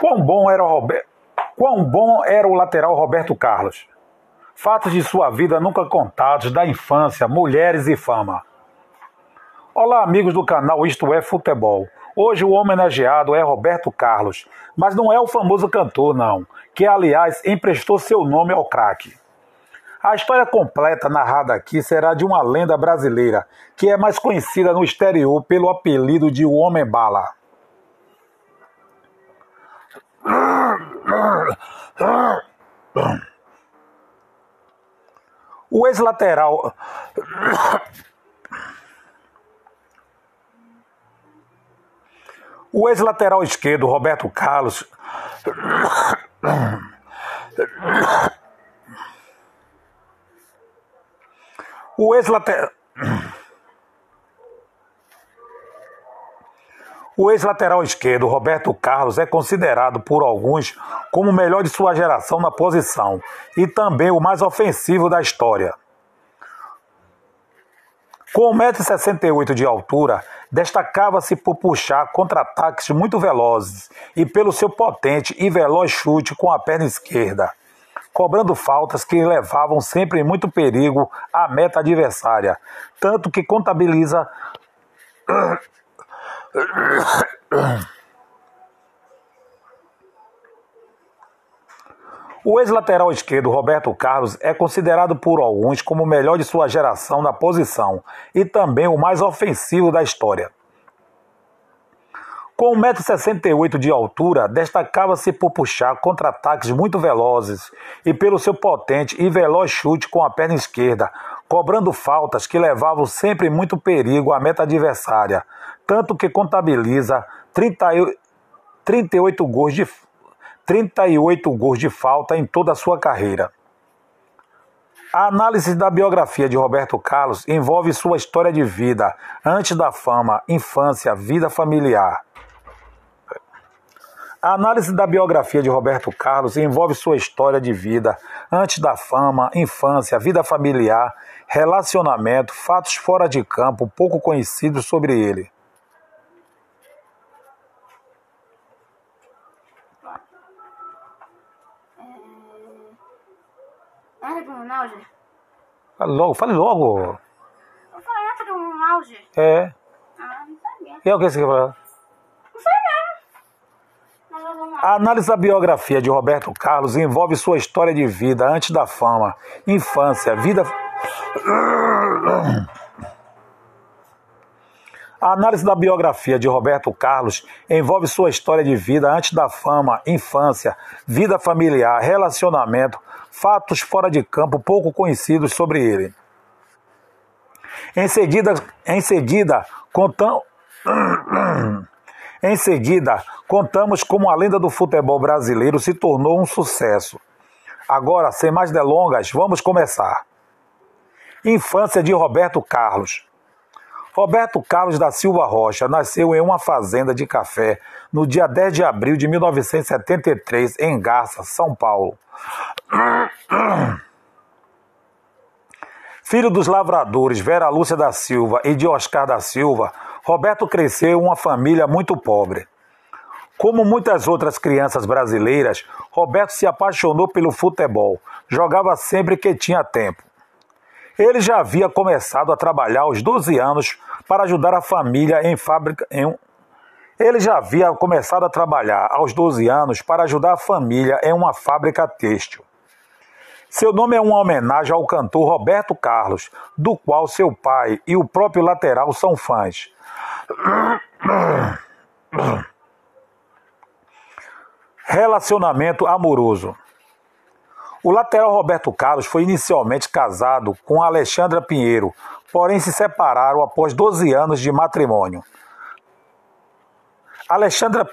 Quão bom era o Roberto, quão bom era o lateral Roberto Carlos. Fatos de sua vida nunca contados da infância, mulheres e fama. Olá, amigos do canal Isto é Futebol. Hoje o homenageado é Roberto Carlos, mas não é o famoso cantor, não, que aliás emprestou seu nome ao craque. A história completa narrada aqui será de uma lenda brasileira, que é mais conhecida no exterior pelo apelido de O Homem Bala. O ex-lateral. O ex-lateral esquerdo, Roberto Carlos. O ex-lateral. O ex-lateral esquerdo, Roberto Carlos, é considerado por alguns como o melhor de sua geração na posição e também o mais ofensivo da história. Com 1,68m de altura, destacava-se por puxar contra-ataques muito velozes e pelo seu potente e veloz chute com a perna esquerda, cobrando faltas que levavam sempre muito perigo à meta adversária, tanto que contabiliza o ex-lateral esquerdo Roberto Carlos é considerado por alguns como o melhor de sua geração na posição e também o mais ofensivo da história. Com 1,68m de altura, destacava-se por puxar contra-ataques muito velozes e pelo seu potente e veloz chute com a perna esquerda, cobrando faltas que levavam sempre muito perigo à meta adversária, tanto que contabiliza 38 gols de, 38 gols de falta em toda a sua carreira. A análise da biografia de Roberto Carlos envolve sua história de vida, antes da fama, infância, vida familiar. A análise da biografia de Roberto Carlos envolve sua história de vida, antes da fama, infância, vida familiar, relacionamento, fatos fora de campo pouco conhecidos sobre ele. Entra com o auge? Fale logo, fale logo. Eu falei, entra com o? É. Ah, não sabia. E é o que você quer falar? Não sei mesmo. Mas eu vou A análise da biografia de Roberto Carlos envolve sua história de vida antes da fama, infância, vida. A análise da biografia de Roberto Carlos envolve sua história de vida antes da fama, infância, vida familiar, relacionamento, fatos fora de campo pouco conhecidos sobre ele. Em seguida, em seguida, contam... Em seguida, contamos como a lenda do futebol brasileiro se tornou um sucesso. Agora, sem mais delongas, vamos começar. Infância de Roberto Carlos. Roberto Carlos da Silva Rocha nasceu em uma fazenda de café no dia 10 de abril de 1973, em Garça, São Paulo. Filho dos lavradores Vera Lúcia da Silva e de Oscar da Silva, Roberto cresceu em uma família muito pobre. Como muitas outras crianças brasileiras, Roberto se apaixonou pelo futebol, jogava sempre que tinha tempo. Ele já havia começado a trabalhar aos 12 anos para ajudar a família em fábrica em. Ele já havia começado a trabalhar aos 12 anos para ajudar a família em uma fábrica têxtil. Seu nome é uma homenagem ao cantor Roberto Carlos, do qual seu pai e o próprio lateral são fãs. Relacionamento amoroso. O lateral Roberto Carlos foi inicialmente casado com Alexandra Pinheiro, porém se separaram após 12 anos de matrimônio. Alexandra.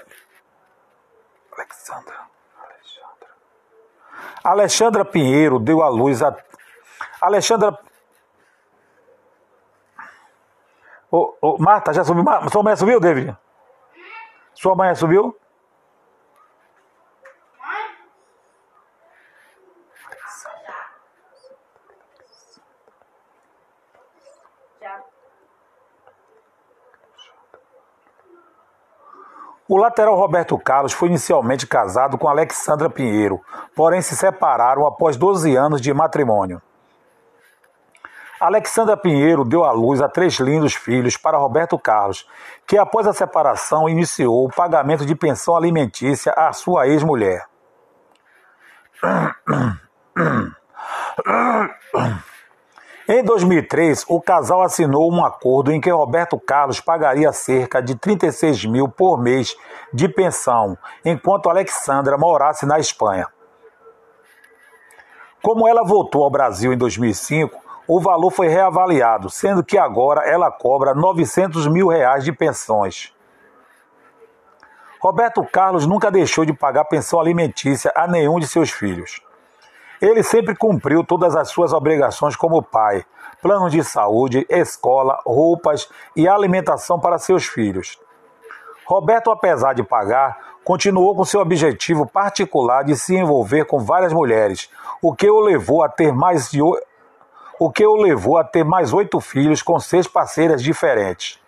Alexandra. Alexandra Pinheiro deu à luz a. Alexandra. Ô, Marta, já subiu? Sua mãe subiu, David? Sua mãe subiu? O lateral Roberto Carlos foi inicialmente casado com Alexandra Pinheiro, porém se separaram após 12 anos de matrimônio. Alexandra Pinheiro deu à luz a três lindos filhos para Roberto Carlos, que após a separação iniciou o pagamento de pensão alimentícia à sua ex-mulher. Em 2003, o casal assinou um acordo em que Roberto Carlos pagaria cerca de 36 mil por mês de pensão, enquanto Alexandra morasse na Espanha. Como ela voltou ao Brasil em 2005, o valor foi reavaliado, sendo que agora ela cobra 900 mil reais de pensões. Roberto Carlos nunca deixou de pagar pensão alimentícia a nenhum de seus filhos. Ele sempre cumpriu todas as suas obrigações como pai: plano de saúde, escola, roupas e alimentação para seus filhos. Roberto, apesar de pagar, continuou com seu objetivo particular de se envolver com várias mulheres, o que o levou a ter mais de o que o levou a ter mais oito filhos com seis parceiras diferentes.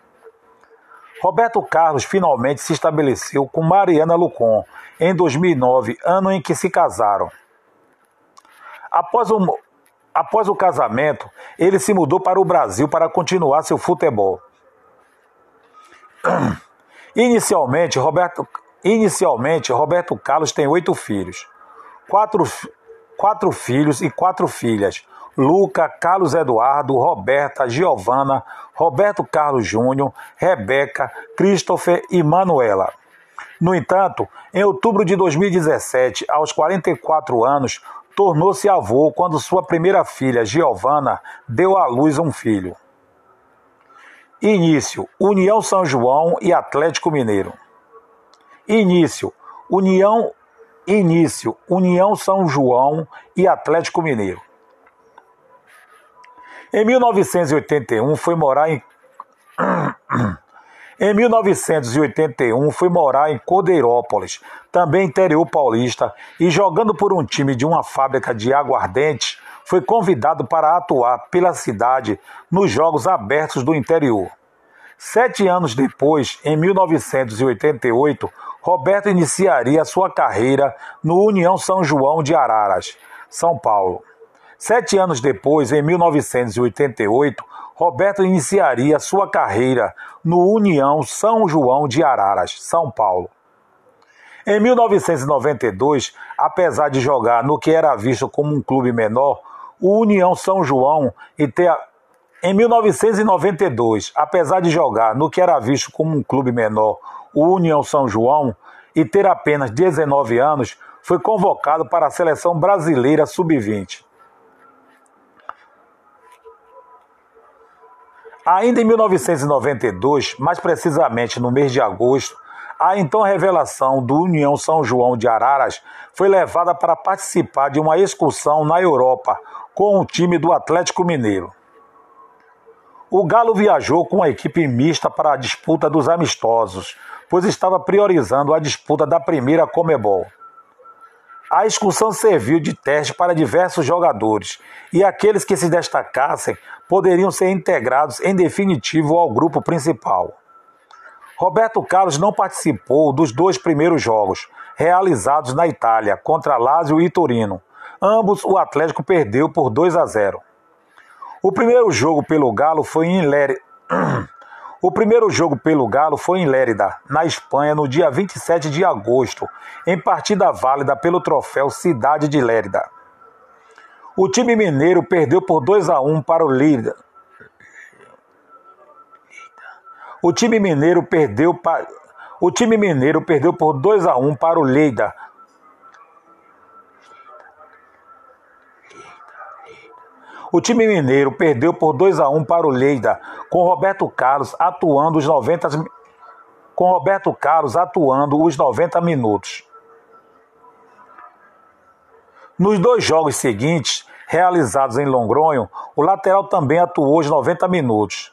Roberto Carlos finalmente se estabeleceu com Mariana Lucon em 2009, ano em que se casaram. Após o, após o casamento, ele se mudou para o Brasil para continuar seu futebol. Inicialmente, Roberto, inicialmente, Roberto Carlos tem oito filhos. Quatro, quatro filhos e quatro filhas. Luca, Carlos Eduardo, Roberta, Giovana, Roberto Carlos Júnior, Rebeca, Christopher e Manuela. No entanto, em outubro de 2017, aos 44 anos, tornou-se avô quando sua primeira filha, Giovana, deu à luz um filho. Início: União São João e Atlético Mineiro. Início: União Início: União São João e Atlético Mineiro. Em 1981 foi morar em Em 1981, fui morar em Cordeirópolis, também interior paulista, e jogando por um time de uma fábrica de aguardente, foi convidado para atuar pela cidade nos Jogos Abertos do Interior. Sete anos depois, em 1988, Roberto iniciaria sua carreira no União São João de Araras, São Paulo. Sete anos depois, em 1988, Roberto iniciaria sua carreira no União São João de Araras, São Paulo. Em 1992, apesar de jogar no que era visto como um clube menor, o União São João e ter em 1992, apesar de jogar no que era visto como um clube menor, o União São João, e ter apenas 19 anos, foi convocado para a seleção brasileira sub-20. Ainda em 1992, mais precisamente no mês de agosto, a então revelação do União São João de Araras foi levada para participar de uma excursão na Europa com o time do Atlético Mineiro. O Galo viajou com a equipe mista para a disputa dos amistosos, pois estava priorizando a disputa da primeira Comebol. A excursão serviu de teste para diversos jogadores e aqueles que se destacassem poderiam ser integrados em definitivo ao grupo principal. Roberto Carlos não participou dos dois primeiros jogos, realizados na Itália, contra Lazio e Torino. Ambos o Atlético perdeu por 2 a 0. O primeiro jogo pelo Galo foi em Lérida. O primeiro jogo pelo Galo foi em Lérida, na Espanha, no dia 27 de agosto, em partida válida pelo troféu Cidade de Lérida. O time mineiro perdeu por 2 a 1 para o Lérida. O time mineiro perdeu para o time mineiro perdeu por 2 a 1 para o Leida O time mineiro perdeu por 2 a 1 para o Leida, com Roberto Carlos atuando os 90 com Roberto Carlos atuando os 90 minutos. Nos dois jogos seguintes, realizados em Longronho, o lateral também atuou os 90 minutos.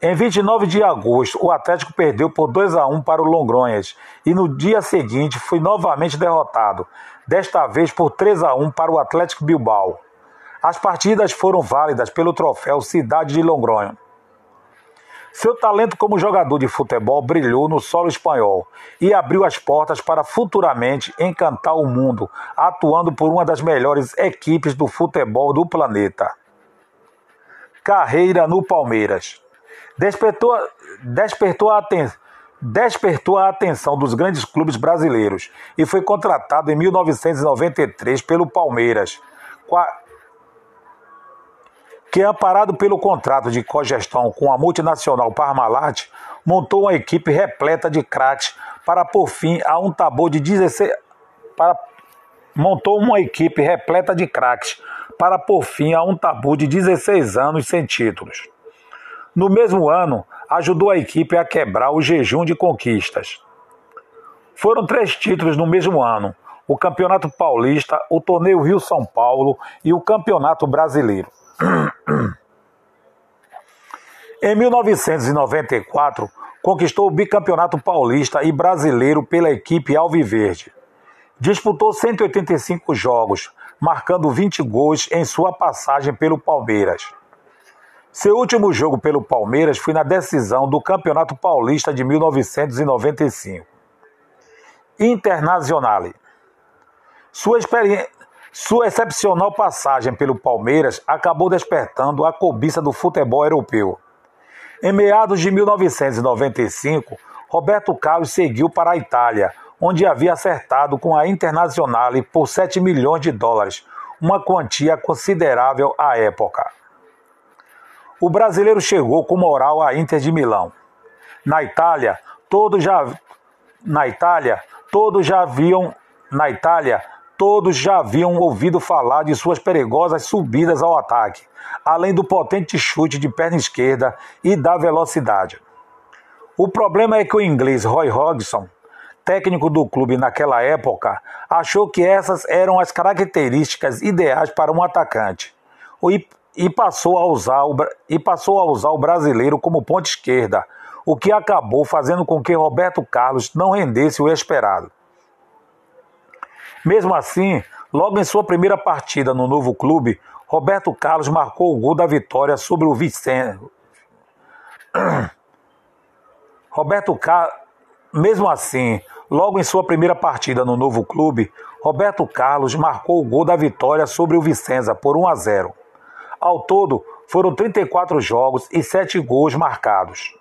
Em 29 de agosto, o Atlético perdeu por 2 a 1 para o Longronhas e no dia seguinte foi novamente derrotado, desta vez por 3 a 1 para o Atlético Bilbao. As partidas foram válidas pelo troféu Cidade de Longronho. Seu talento como jogador de futebol brilhou no solo espanhol e abriu as portas para futuramente encantar o mundo, atuando por uma das melhores equipes do futebol do planeta. Carreira no Palmeiras. Despertou, despertou, a, despertou a atenção dos grandes clubes brasileiros e foi contratado em 1993 pelo Palmeiras que, amparado pelo contrato de cogestão com a multinacional Parmalat, montou uma equipe repleta de craques para pôr fim a um tabu de 16 para montou uma equipe repleta de craques para pôr fim a um tabu de 16 anos sem títulos. No mesmo ano, ajudou a equipe a quebrar o jejum de conquistas. Foram três títulos no mesmo ano: o Campeonato Paulista, o Torneio Rio-São Paulo e o Campeonato Brasileiro. Em 1994, conquistou o bicampeonato paulista e brasileiro pela equipe Alviverde. Disputou 185 jogos, marcando 20 gols em sua passagem pelo Palmeiras. Seu último jogo pelo Palmeiras foi na decisão do Campeonato Paulista de 1995. Internazionale. Sua experiência sua excepcional passagem pelo Palmeiras acabou despertando a cobiça do futebol europeu. Em meados de 1995, Roberto Carlos seguiu para a Itália, onde havia acertado com a Internazionale por 7 milhões de dólares, uma quantia considerável à época. O brasileiro chegou com moral à Inter de Milão. Na Itália, todos já na Itália, todos já viam na Itália, Todos já haviam ouvido falar de suas perigosas subidas ao ataque, além do potente chute de perna esquerda e da velocidade. O problema é que o inglês Roy Hodgson, técnico do clube naquela época, achou que essas eram as características ideais para um atacante e passou a usar o, e passou a usar o brasileiro como ponta esquerda, o que acabou fazendo com que Roberto Carlos não rendesse o esperado. Mesmo assim, logo em sua primeira partida no novo clube, Roberto Carlos marcou o gol da vitória sobre o Vicente. Roberto Carlos, mesmo assim, logo em sua primeira partida no novo clube, Roberto Carlos marcou o gol da vitória sobre o Vicenza por 1 a 0. Ao todo, foram 34 jogos e 7 gols marcados.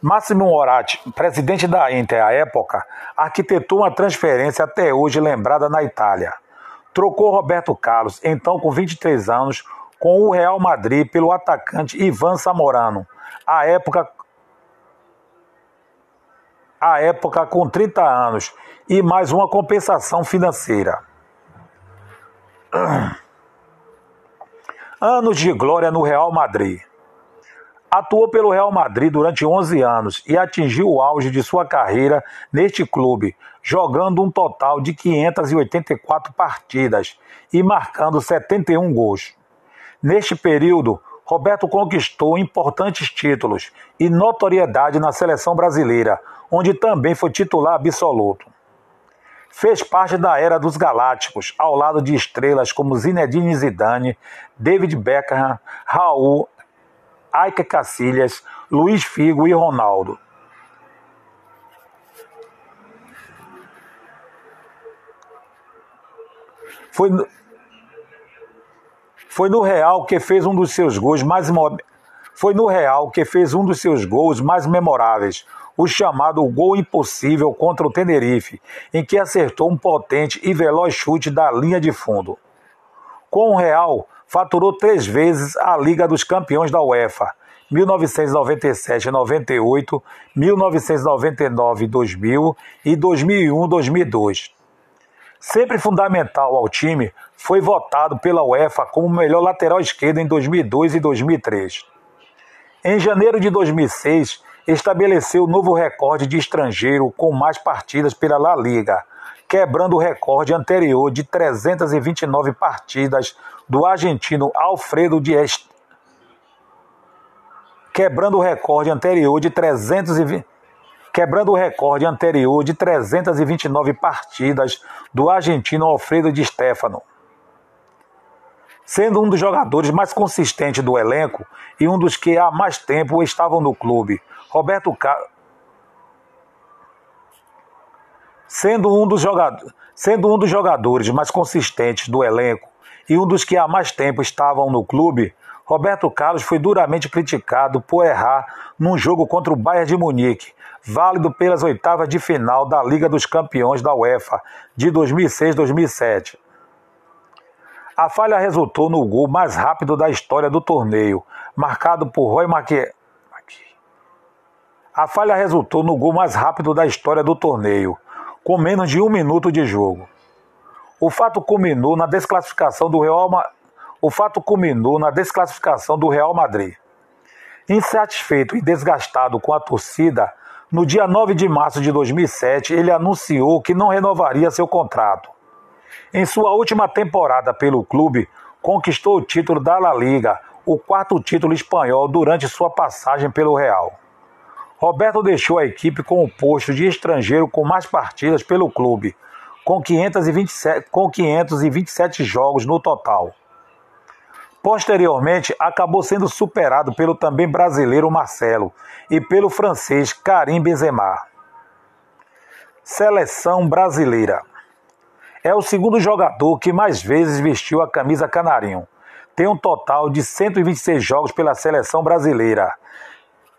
Máximo Moratti, presidente da Inter à época, arquitetou uma transferência até hoje lembrada na Itália. Trocou Roberto Carlos, então com 23 anos, com o Real Madrid pelo atacante Ivan Samorano, à época à época com 30 anos e mais uma compensação financeira. Anos de glória no Real Madrid. Atuou pelo Real Madrid durante 11 anos e atingiu o auge de sua carreira neste clube, jogando um total de 584 partidas e marcando 71 gols. Neste período, Roberto conquistou importantes títulos e notoriedade na seleção brasileira, onde também foi titular absoluto. Fez parte da era dos Galácticos, ao lado de estrelas como Zinedine Zidane, David Beckham, Raul Aika Cacilhas, Luiz Figo e Ronaldo. Foi no, foi no Real que fez um dos seus gols mais foi no Real que fez um dos seus gols mais memoráveis, o chamado gol impossível contra o Tenerife, em que acertou um potente e veloz chute da linha de fundo. Com o Real, faturou três vezes a Liga dos Campeões da UEFA, 1997 98, 1999 2000 e 2001 2002. Sempre fundamental ao time, foi votado pela UEFA como melhor lateral esquerdo em 2002 e 2003. Em janeiro de 2006, estabeleceu novo recorde de estrangeiro com mais partidas pela La Liga, quebrando o recorde anterior de 329 partidas do argentino Alfredo Di quebrando o recorde anterior de 320 quebrando o recorde anterior de 329 partidas do argentino Alfredo Di Stefano. sendo um dos jogadores mais consistentes do elenco e um dos que há mais tempo estavam no clube. Roberto Carlos sendo um dos jogadores, sendo um dos jogadores mais consistentes do elenco e um dos que há mais tempo estavam no clube, Roberto Carlos foi duramente criticado por errar num jogo contra o Bayern de Munique, válido pelas oitavas de final da Liga dos Campeões da UEFA de 2006-2007. A falha resultou no gol mais rápido da história do torneio, marcado por Roy Maquet. A falha resultou no gol mais rápido da história do torneio, com menos de um minuto de jogo. O fato culminou na desclassificação do Real Ma... o fato culminou na desclassificação do Real Madrid. Insatisfeito e desgastado com a torcida, no dia 9 de março de 2007, ele anunciou que não renovaria seu contrato. Em sua última temporada pelo clube, conquistou o título da La Liga, o quarto título espanhol durante sua passagem pelo Real. Roberto deixou a equipe com o posto de estrangeiro com mais partidas pelo clube, com 527, com 527 jogos no total. Posteriormente, acabou sendo superado pelo também brasileiro Marcelo e pelo francês Karim Benzema. Seleção brasileira. É o segundo jogador que mais vezes vestiu a camisa canarinho. Tem um total de 126 jogos pela seleção brasileira,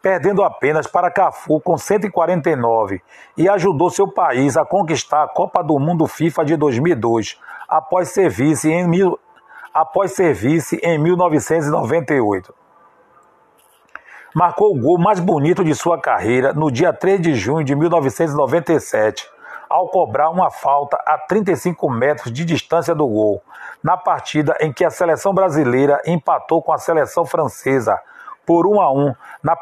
perdendo apenas para Cafu com 149 e ajudou seu país a conquistar a Copa do Mundo FIFA de 2002, após ser vice em, mil, após ser vice em 1998. Marcou o gol mais bonito de sua carreira no dia 3 de junho de 1997 ao cobrar uma falta a 35 metros de distância do gol, na partida em que a seleção brasileira empatou com a seleção francesa por 1 a 1 na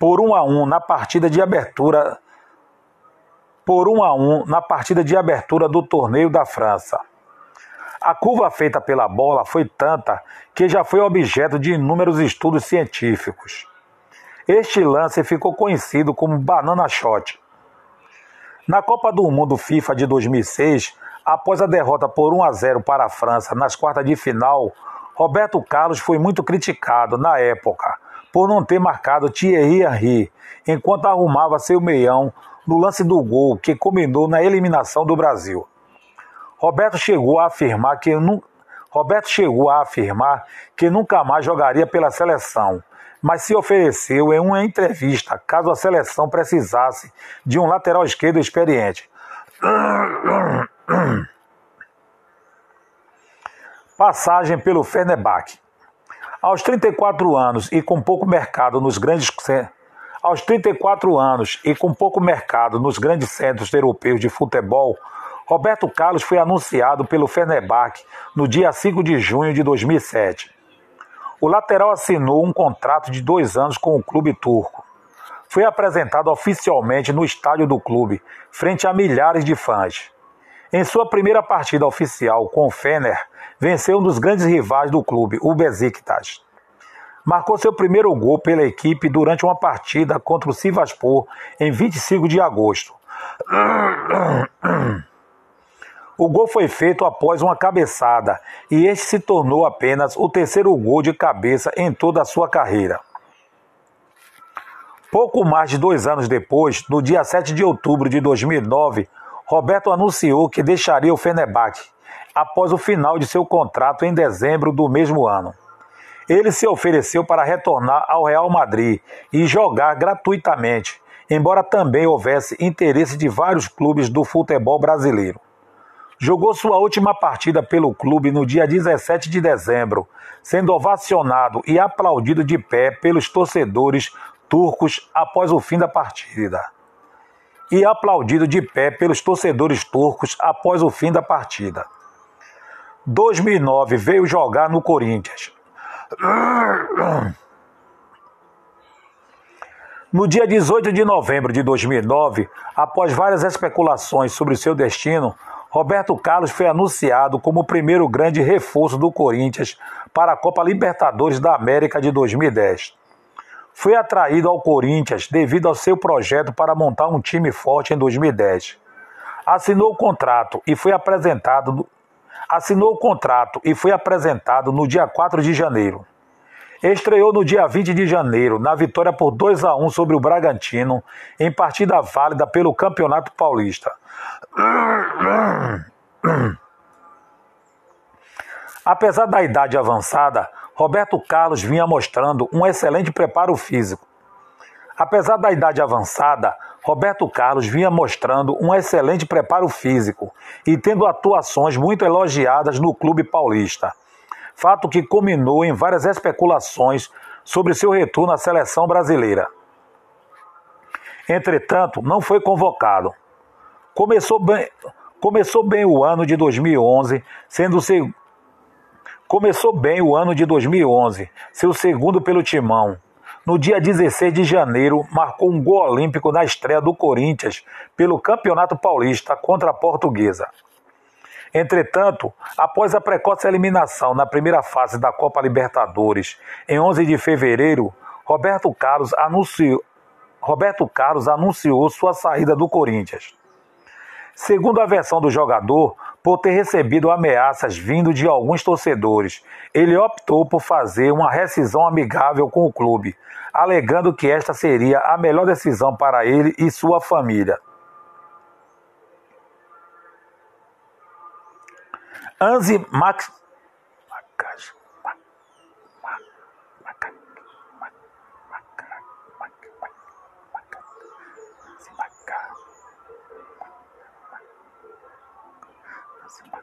por 1 a 1 na partida de abertura por 1 a 1 na partida de abertura do torneio da França. A curva feita pela bola foi tanta que já foi objeto de inúmeros estudos científicos. Este lance ficou conhecido como banana shot. Na Copa do Mundo FIFA de 2006, após a derrota por 1 a 0 para a França nas quartas de final, Roberto Carlos foi muito criticado na época por não ter marcado Thierry Henry enquanto arrumava seu meião no lance do gol que culminou na eliminação do Brasil. Roberto chegou a afirmar que Roberto chegou a afirmar que nunca mais jogaria pela seleção mas se ofereceu em uma entrevista caso a seleção precisasse de um lateral esquerdo experiente. Passagem pelo Fenerbahçe. Aos 34 anos e com pouco mercado nos grandes aos 34 anos e com pouco mercado nos grandes centros europeus de futebol, Roberto Carlos foi anunciado pelo Fenerbahçe no dia 5 de junho de 2007. O lateral assinou um contrato de dois anos com o clube turco. Foi apresentado oficialmente no estádio do clube, frente a milhares de fãs. Em sua primeira partida oficial com o Fener, venceu um dos grandes rivais do clube, o Besiktas. Marcou seu primeiro gol pela equipe durante uma partida contra o Sivaspor em 25 de agosto. O gol foi feito após uma cabeçada e este se tornou apenas o terceiro gol de cabeça em toda a sua carreira. Pouco mais de dois anos depois, no dia 7 de outubro de 2009, Roberto anunciou que deixaria o Fenerbahçe após o final de seu contrato em dezembro do mesmo ano. Ele se ofereceu para retornar ao Real Madrid e jogar gratuitamente, embora também houvesse interesse de vários clubes do futebol brasileiro jogou sua última partida pelo clube no dia 17 de dezembro, sendo ovacionado e aplaudido de pé pelos torcedores turcos após o fim da partida. E aplaudido de pé pelos torcedores turcos após o fim da partida. 2009 veio jogar no Corinthians. No dia 18 de novembro de 2009, após várias especulações sobre seu destino, Roberto Carlos foi anunciado como o primeiro grande reforço do Corinthians para a Copa Libertadores da América de 2010. Foi atraído ao Corinthians devido ao seu projeto para montar um time forte em 2010. Assinou o contrato e foi apresentado assinou o contrato e foi apresentado no dia 4 de janeiro. Estreou no dia 20 de janeiro, na vitória por 2 a 1 sobre o Bragantino, em partida válida pelo Campeonato Paulista. Apesar da idade avançada, Roberto Carlos vinha mostrando um excelente preparo físico. Apesar da idade avançada, Roberto Carlos vinha mostrando um excelente preparo físico e tendo atuações muito elogiadas no clube paulista. Fato que culminou em várias especulações sobre seu retorno à seleção brasileira. Entretanto, não foi convocado. Começou bem, começou bem o ano de 2011, sendo seu, começou bem o ano de 2011, seu segundo pelo Timão no dia 16 de janeiro, marcou um gol olímpico na estreia do Corinthians pelo Campeonato Paulista contra a Portuguesa. Entretanto, após a precoce eliminação na primeira fase da Copa Libertadores, em 11 de fevereiro, Roberto Carlos anunciou, Roberto Carlos anunciou sua saída do Corinthians. Segundo a versão do jogador, por ter recebido ameaças vindo de alguns torcedores, ele optou por fazer uma rescisão amigável com o clube, alegando que esta seria a melhor decisão para ele e sua família. Anzi Max Спасибо.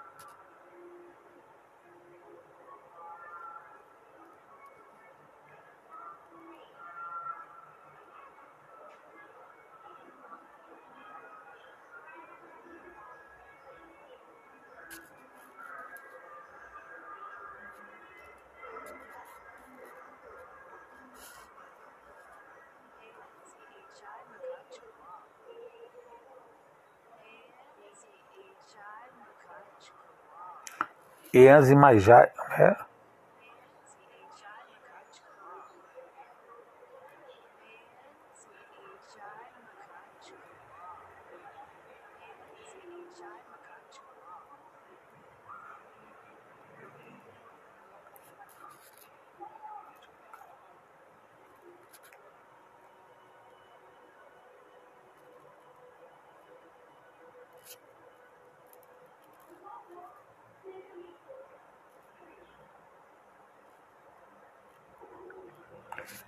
enzima já. É?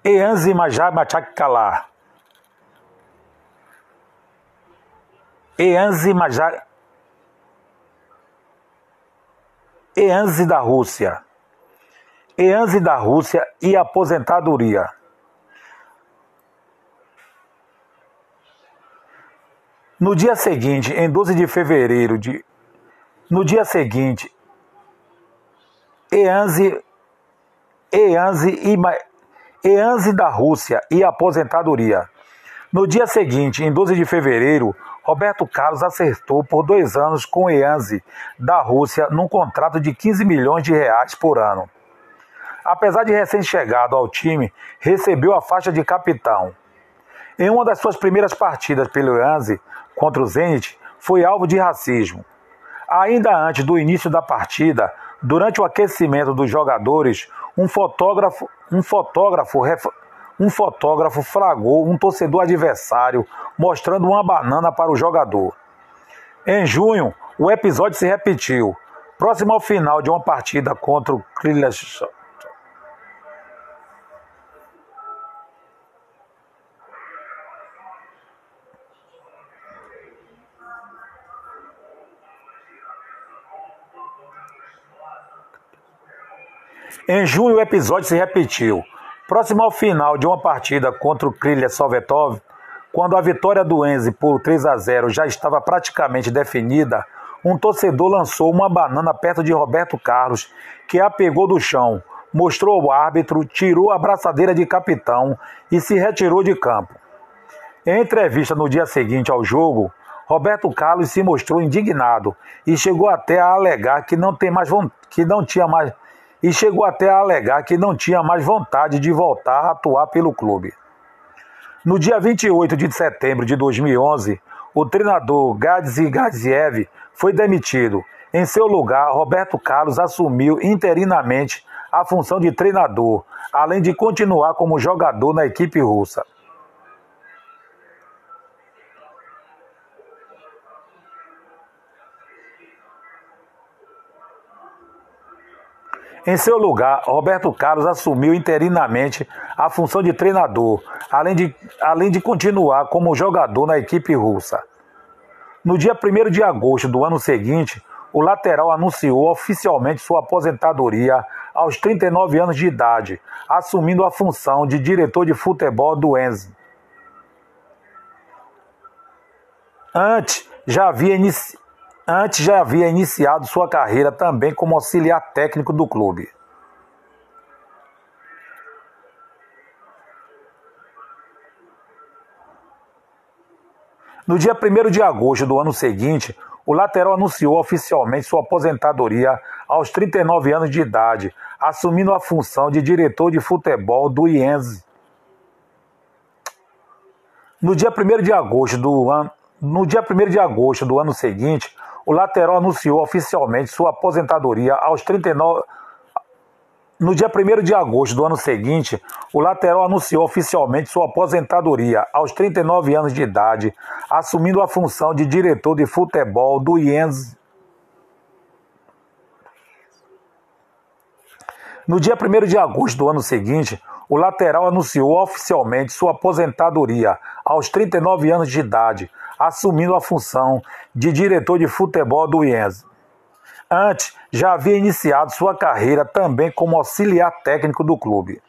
Eanzi Majamachakala. Eanzi Maja... Eanzi da Rússia. Eanzi da Rússia e aposentadoria. No dia seguinte, em 12 de fevereiro de no dia seguinte, Eanzi Eanzi e EANSE da Rússia e aposentadoria. No dia seguinte, em 12 de fevereiro, Roberto Carlos acertou por dois anos com o EANSE da Rússia num contrato de 15 milhões de reais por ano. Apesar de recém-chegado ao time, recebeu a faixa de capitão. Em uma das suas primeiras partidas pelo EANSE contra o Zenit, foi alvo de racismo. Ainda antes do início da partida, durante o aquecimento dos jogadores, um fotógrafo, um fotógrafo, um fotógrafo flagrou um torcedor adversário mostrando uma banana para o jogador. Em junho, o episódio se repetiu, próximo ao final de uma partida contra o Krilas Em junho, o episódio se repetiu. Próximo ao final de uma partida contra o Krylia Sovetov, Quando a vitória do Enze por 3 a 0 já estava praticamente definida, um torcedor lançou uma banana perto de Roberto Carlos, que a pegou do chão, mostrou ao árbitro, tirou a braçadeira de capitão e se retirou de campo. Em entrevista no dia seguinte ao jogo, Roberto Carlos se mostrou indignado e chegou até a alegar que não tem mais que não tinha mais e chegou até a alegar que não tinha mais vontade de voltar a atuar pelo clube. No dia 28 de setembro de 2011, o treinador Gadzi Gadziev foi demitido. Em seu lugar, Roberto Carlos assumiu interinamente a função de treinador, além de continuar como jogador na equipe russa. Em seu lugar, Roberto Carlos assumiu interinamente a função de treinador, além de, além de continuar como jogador na equipe russa. No dia 1 de agosto do ano seguinte, o lateral anunciou oficialmente sua aposentadoria aos 39 anos de idade, assumindo a função de diretor de futebol do Enzo. Antes já havia inici... Antes já havia iniciado sua carreira também como auxiliar técnico do clube. No dia 1 de agosto do ano seguinte, o lateral anunciou oficialmente sua aposentadoria aos 39 anos de idade, assumindo a função de diretor de futebol do Iense. No dia 1 de agosto do ano, no dia 1 de agosto do ano seguinte, o lateral anunciou oficialmente sua aposentadoria aos 39 no dia 1 de agosto do ano seguinte, o lateral anunciou oficialmente sua aposentadoria aos 39 anos de idade, assumindo a função de diretor de futebol do Ienz. No dia 1 de agosto do ano seguinte, o lateral anunciou oficialmente sua aposentadoria aos 39 anos de idade, assumindo a função de diretor de futebol do Ienz. Antes, já havia iniciado sua carreira também como auxiliar técnico do clube.